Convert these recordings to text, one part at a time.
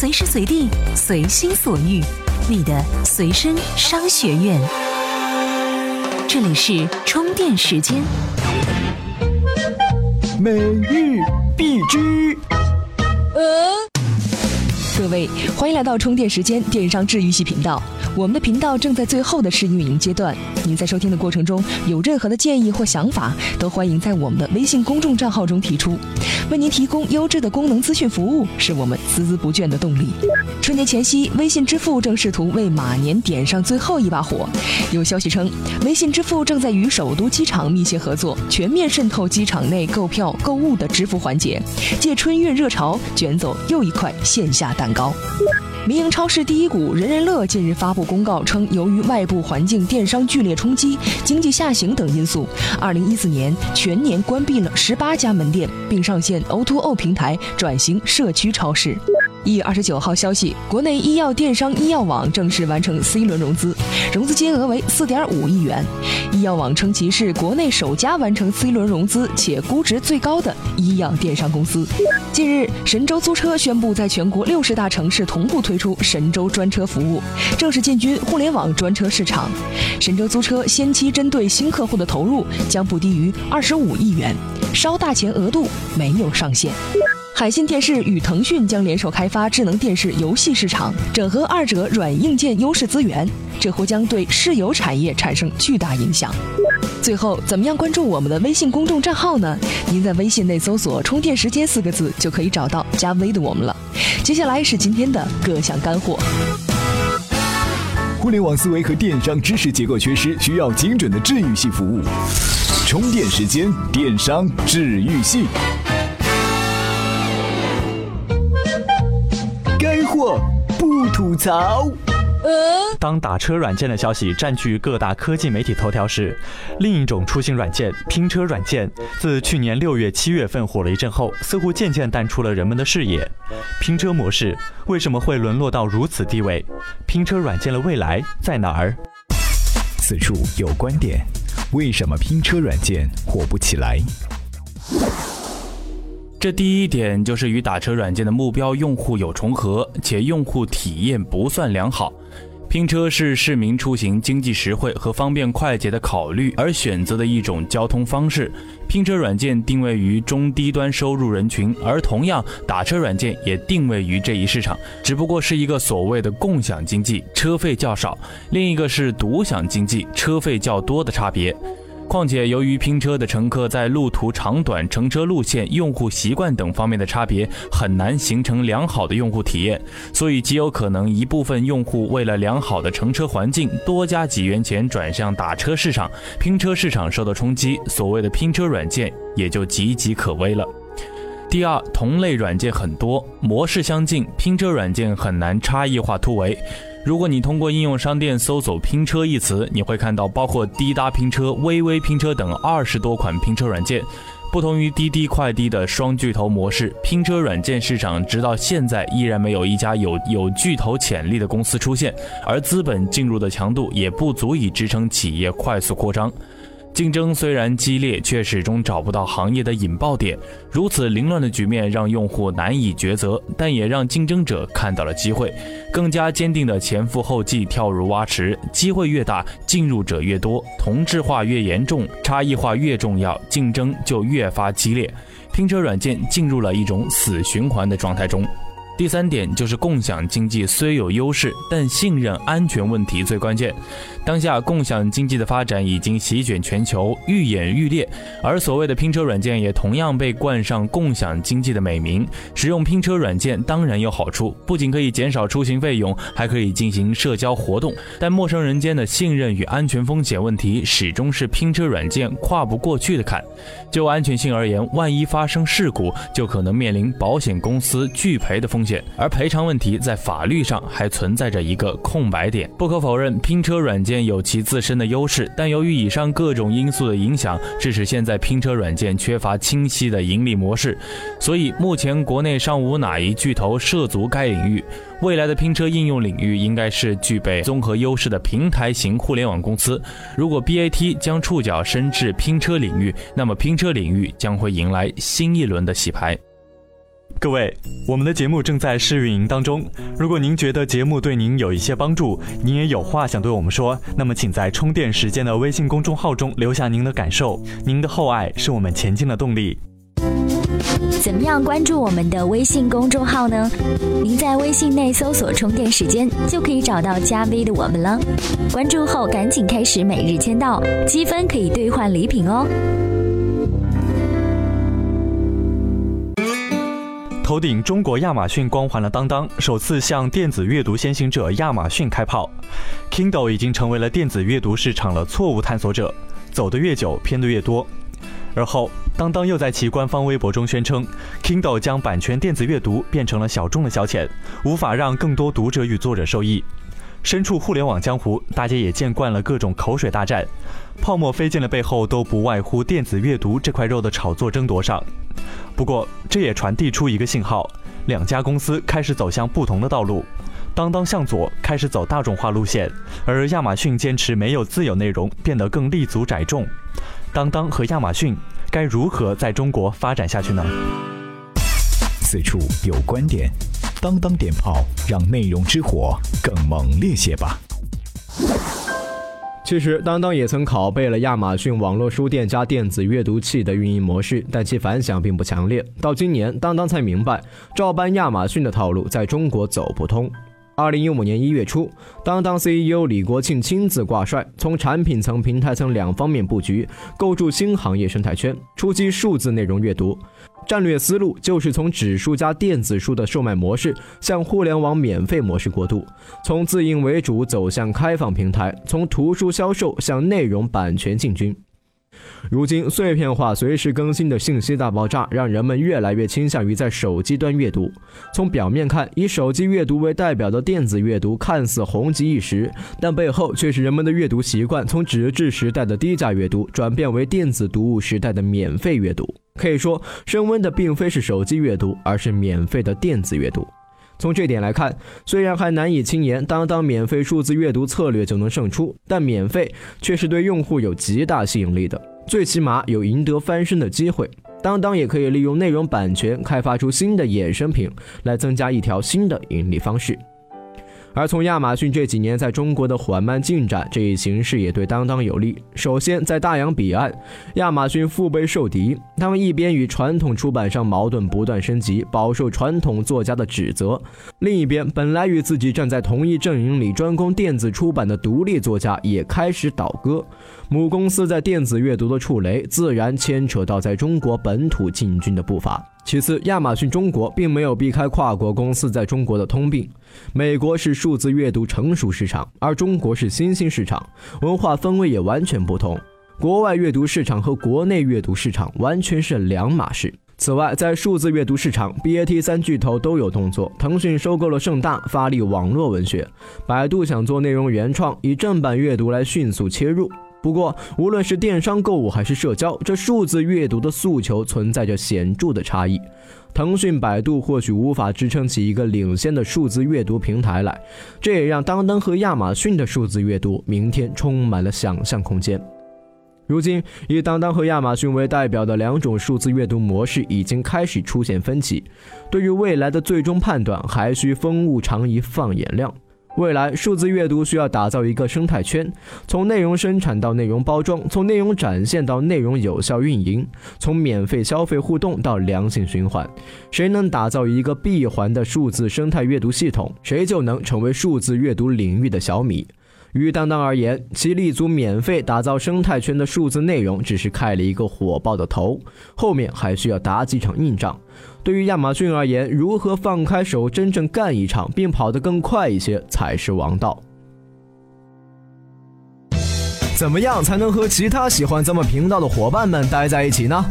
随时随地，随心所欲，你的随身商学院。这里是充电时间。每日必知。各位，欢迎来到充电时间电商治愈系频道。我们的频道正在最后的试运营阶段，您在收听的过程中有任何的建议或想法，都欢迎在我们的微信公众账号中提出。为您提供优质的功能资讯服务，是我们孜孜不倦的动力。春节前夕，微信支付正试图为马年点上最后一把火。有消息称，微信支付正在与首都机场密切合作，全面渗透机场内购票、购物的支付环节，借春运热潮卷走又一块线下蛋高。民营超市第一股人人乐近日发布公告称，由于外部环境、电商剧烈冲击、经济下行等因素，二零一四年全年关闭了十八家门店，并上线 O2O 平台，转型社区超市。一月二十九号消息，国内医药电商医药网正式完成 C 轮融资，融资金额为四点五亿元。医药网称其是国内首家完成 C 轮融资且估值最高的医药电商公司。近日，神州租车宣布在全国六十大城市同步推出神州专车服务，正式进军互联网专车市场。神州租车先期针对新客户的投入将不低于二十五亿元，烧大钱额度没有上限。海信电视与腾讯将联手开发智能电视游戏市场，整合二者软硬件优势资源，这或将对市游产业产生巨大影响。最后，怎么样关注我们的微信公众账号呢？您在微信内搜索“充电时间”四个字就可以找到加微的我们了。接下来是今天的各项干货。互联网思维和电商知识结构缺失，需要精准的治愈系服务。充电时间，电商治愈系。不吐槽。当打车软件的消息占据各大科技媒体头条时，另一种出行软件拼车软件自去年六月、七月份火了一阵后，似乎渐渐淡出了人们的视野。拼车模式为什么会沦落到如此地位？拼车软件的未来在哪儿？此处有观点：为什么拼车软件火不起来？这第一点就是与打车软件的目标用户有重合，且用户体验不算良好。拼车是市民出行经济实惠和方便快捷的考虑而选择的一种交通方式。拼车软件定位于中低端收入人群，而同样打车软件也定位于这一市场，只不过是一个所谓的共享经济，车费较少；另一个是独享经济，车费较多的差别。况且，由于拼车的乘客在路途长短、乘车路线、用户习惯等方面的差别，很难形成良好的用户体验，所以极有可能一部分用户为了良好的乘车环境，多加几元钱转向打车市场，拼车市场受到冲击，所谓的拼车软件也就岌岌可危了。第二，同类软件很多，模式相近，拼车软件很难差异化突围。如果你通过应用商店搜索“拼车”一词，你会看到包括滴答拼车、微微拼车等二十多款拼车软件。不同于滴滴快滴的双巨头模式，拼车软件市场直到现在依然没有一家有有巨头潜力的公司出现，而资本进入的强度也不足以支撑企业快速扩张。竞争虽然激烈，却始终找不到行业的引爆点。如此凌乱的局面让用户难以抉择，但也让竞争者看到了机会，更加坚定的前赴后继跳入蛙池。机会越大，进入者越多，同质化越严重，差异化越重要，竞争就越发激烈。拼车软件进入了一种死循环的状态中。第三点就是共享经济虽有优势，但信任安全问题最关键。当下共享经济的发展已经席卷全球，愈演愈烈，而所谓的拼车软件也同样被冠上共享经济的美名。使用拼车软件当然有好处，不仅可以减少出行费用，还可以进行社交活动。但陌生人间的信任与安全风险问题始终是拼车软件跨不过去的坎。就安全性而言，万一发生事故，就可能面临保险公司拒赔的风险而赔偿问题在法律上还存在着一个空白点。不可否认，拼车软件。有其自身的优势，但由于以上各种因素的影响，致使现在拼车软件缺乏清晰的盈利模式。所以目前国内尚无哪一巨头涉足该领域。未来的拼车应用领域应该是具备综合优势的平台型互联网公司。如果 BAT 将触角伸至拼车领域，那么拼车领域将会迎来新一轮的洗牌。各位，我们的节目正在试运营当中。如果您觉得节目对您有一些帮助，您也有话想对我们说，那么请在充电时间的微信公众号中留下您的感受。您的厚爱是我们前进的动力。怎么样关注我们的微信公众号呢？您在微信内搜索“充电时间”就可以找到加 V 的我们了。关注后赶紧开始每日签到，积分可以兑换礼品哦。头顶中国亚马逊光环的当当，首次向电子阅读先行者亚马逊开炮。Kindle 已经成为了电子阅读市场的错误探索者，走得越久，偏得越多。而后，当当又在其官方微博中宣称，Kindle 将版权电子阅读变成了小众的消遣，无法让更多读者与作者受益。身处互联网江湖，大家也见惯了各种口水大战，泡沫飞溅的背后都不外乎电子阅读这块肉的炒作争夺上。不过，这也传递出一个信号：两家公司开始走向不同的道路。当当向左，开始走大众化路线；而亚马逊坚持没有自有内容，变得更立足窄众。当当和亚马逊该如何在中国发展下去呢？此处有观点，当当点炮，让内容之火更猛烈些吧。其实，当当也曾拷贝了亚马逊网络书店加电子阅读器的运营模式，但其反响并不强烈。到今年，当当才明白，照搬亚马逊的套路在中国走不通。二零一五年一月初，当当 CEO 李国庆亲自挂帅，从产品层、平台层两方面布局，构筑新行业生态圈，出击数字内容阅读。战略思路就是从纸书加电子书的售卖模式向互联网免费模式过渡，从自营为主走向开放平台，从图书销售向内容版权进军。如今，碎片化、随时更新的信息大爆炸，让人们越来越倾向于在手机端阅读。从表面看，以手机阅读为代表的电子阅读看似红极一时，但背后却是人们的阅读习惯从纸质时代的低价阅读转变为电子读物时代的免费阅读。可以说，升温的并非是手机阅读，而是免费的电子阅读。从这点来看，虽然还难以轻言当当免费数字阅读策略就能胜出，但免费却是对用户有极大吸引力的，最起码有赢得翻身的机会。当当也可以利用内容版权开发出新的衍生品，来增加一条新的盈利方式。而从亚马逊这几年在中国的缓慢进展，这一形势也对当当有利。首先，在大洋彼岸，亚马逊腹背受敌，他们一边与传统出版商矛盾不断升级，饱受传统作家的指责；另一边，本来与自己站在同一阵营里专攻电子出版的独立作家也开始倒戈。母公司在电子阅读的触雷，自然牵扯到在中国本土进军的步伐。其次，亚马逊中国并没有避开跨国公司在中国的通病。美国是数字阅读成熟市场，而中国是新兴市场，文化氛围也完全不同。国外阅读市场和国内阅读市场完全是两码事。此外，在数字阅读市场，BAT 三巨头都有动作。腾讯收购了盛大，发力网络文学；百度想做内容原创，以正版阅读来迅速切入。不过，无论是电商购物还是社交，这数字阅读的诉求存在着显著的差异。腾讯、百度或许无法支撑起一个领先的数字阅读平台来，这也让当当和亚马逊的数字阅读明天充满了想象空间。如今，以当当和亚马逊为代表的两种数字阅读模式已经开始出现分歧，对于未来的最终判断，还需风物长宜放眼量。未来数字阅读需要打造一个生态圈，从内容生产到内容包装，从内容展现到内容有效运营，从免费消费互动到良性循环。谁能打造一个闭环的数字生态阅读系统，谁就能成为数字阅读领域的小米。于当当而言，其立足免费打造生态圈的数字内容，只是开了一个火爆的头，后面还需要打几场硬仗。对于亚马逊而言，如何放开手真正干一场，并跑得更快一些，才是王道。怎么样才能和其他喜欢咱们频道的伙伴们待在一起呢？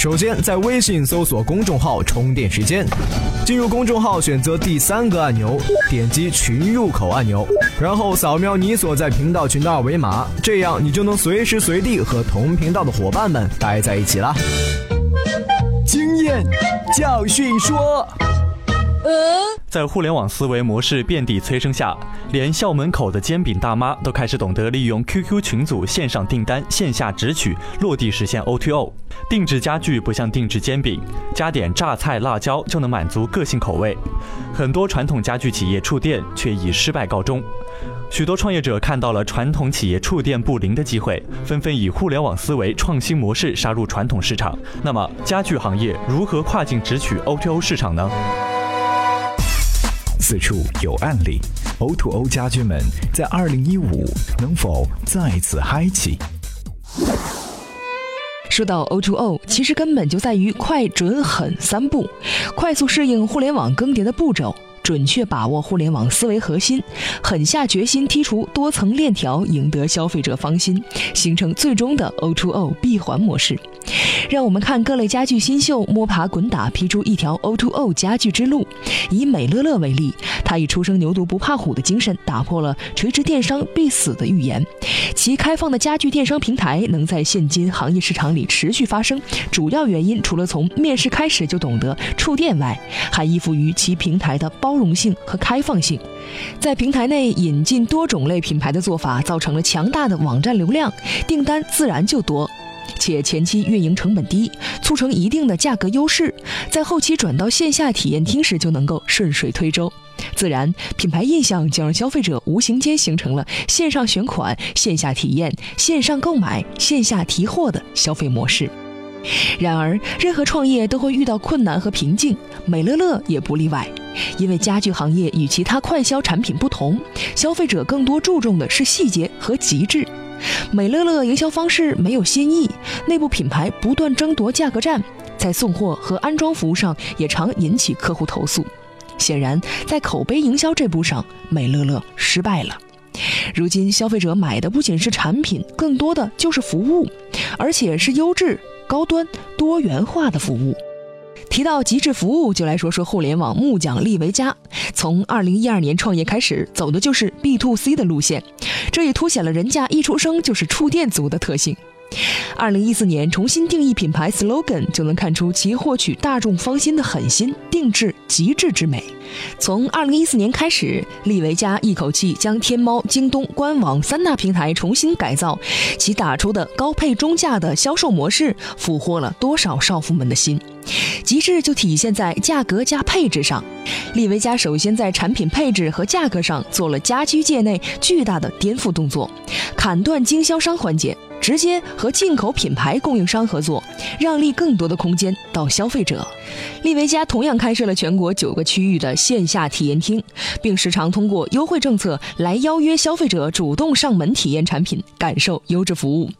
首先，在微信搜索公众号“充电时间”，进入公众号，选择第三个按钮，点击群入口按钮，然后扫描你所在频道群的二维码，这样你就能随时随地和同频道的伙伴们待在一起了。经验教训说，在互联网思维模式遍地催生下，连校门口的煎饼大妈都开始懂得利用 QQ 群组线上订单、线下直取，落地实现 O2O。定制家具不像定制煎饼，加点榨菜、辣椒就能满足个性口味。很多传统家具企业触电却以失败告终。许多创业者看到了传统企业触电不灵的机会，纷纷以互联网思维、创新模式杀入传统市场。那么，家具行业如何跨境直取 O2O 市场呢？此处有案例，O2O O 家居们在二零一五能否再次嗨起？说到 O2O，O，其实根本就在于快、准、狠三步，快速适应互联网更迭的步骤。准确把握互联网思维核心，狠下决心剔除多层链条，赢得消费者芳心，形成最终的 O2O 闭环模式。让我们看各类家具新秀摸爬滚打，劈出一条 O2O 家具之路。以美乐乐为例，它以初生牛犊不怕虎的精神，打破了垂直电商必死的预言。其开放的家具电商平台能在现今行业市场里持续发生，主要原因除了从面试开始就懂得触电外，还依附于其平台的包容性和开放性。在平台内引进多种类品牌的做法，造成了强大的网站流量，订单自然就多。且前期运营成本低，促成一定的价格优势，在后期转到线下体验厅时就能够顺水推舟，自然品牌印象就让消费者无形间形成了线上选款、线下体验、线上购买、线下提货的消费模式。然而，任何创业都会遇到困难和瓶颈，美乐乐也不例外。因为家具行业与其他快销产品不同，消费者更多注重的是细节和极致。美乐乐营销方式没有新意，内部品牌不断争夺价格战，在送货和安装服务上也常引起客户投诉。显然，在口碑营销这步上，美乐乐失败了。如今，消费者买的不仅是产品，更多的就是服务，而且是优质、高端、多元化的服务。提到极致服务，就来说说互联网木匠利维家。从二零一二年创业开始，走的就是 B to C 的路线，这也凸显了人家一出生就是触电族的特性。二零一四年重新定义品牌 slogan，就能看出其获取大众芳心的狠心、定制、极致之美。从二零一四年开始，利维家一口气将天猫、京东官网三大平台重新改造，其打出的高配中价的销售模式，俘获了多少少妇们的心。极致就体现在价格加配置上。利维家首先在产品配置和价格上做了家居界内巨大的颠覆动作，砍断经销商环节。直接和进口品牌供应商合作，让利更多的空间到消费者。利维嘉同样开设了全国九个区域的线下体验厅，并时常通过优惠政策来邀约消费者主动上门体验产品，感受优质服务。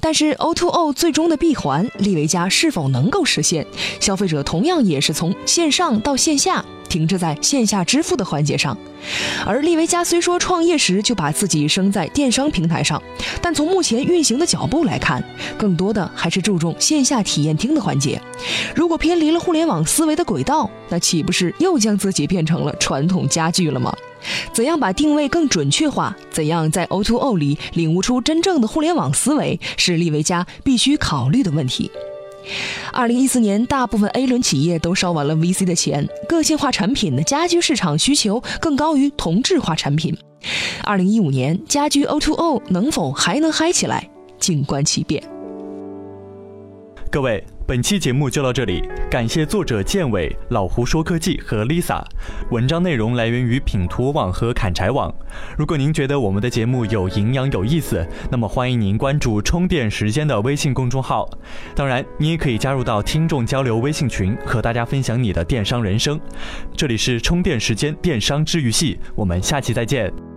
但是 O2O 最终的闭环，利维家是否能够实现？消费者同样也是从线上到线下。停滞在线下支付的环节上，而利维家虽说创业时就把自己生在电商平台上，但从目前运行的脚步来看，更多的还是注重线下体验厅的环节。如果偏离了互联网思维的轨道，那岂不是又将自己变成了传统家具了吗？怎样把定位更准确化？怎样在 O2O 里领悟出真正的互联网思维，是利维家必须考虑的问题。二零一四年，大部分 A 轮企业都烧完了 VC 的钱，个性化产品的家居市场需求更高于同质化产品。二零一五年，家居 O2O 能否还能嗨起来？静观其变。各位。本期节目就到这里，感谢作者建伟、老胡说科技和 Lisa。文章内容来源于品图网和砍柴网。如果您觉得我们的节目有营养、有意思，那么欢迎您关注“充电时间”的微信公众号。当然，你也可以加入到听众交流微信群，和大家分享你的电商人生。这里是充电时间电商治愈系，我们下期再见。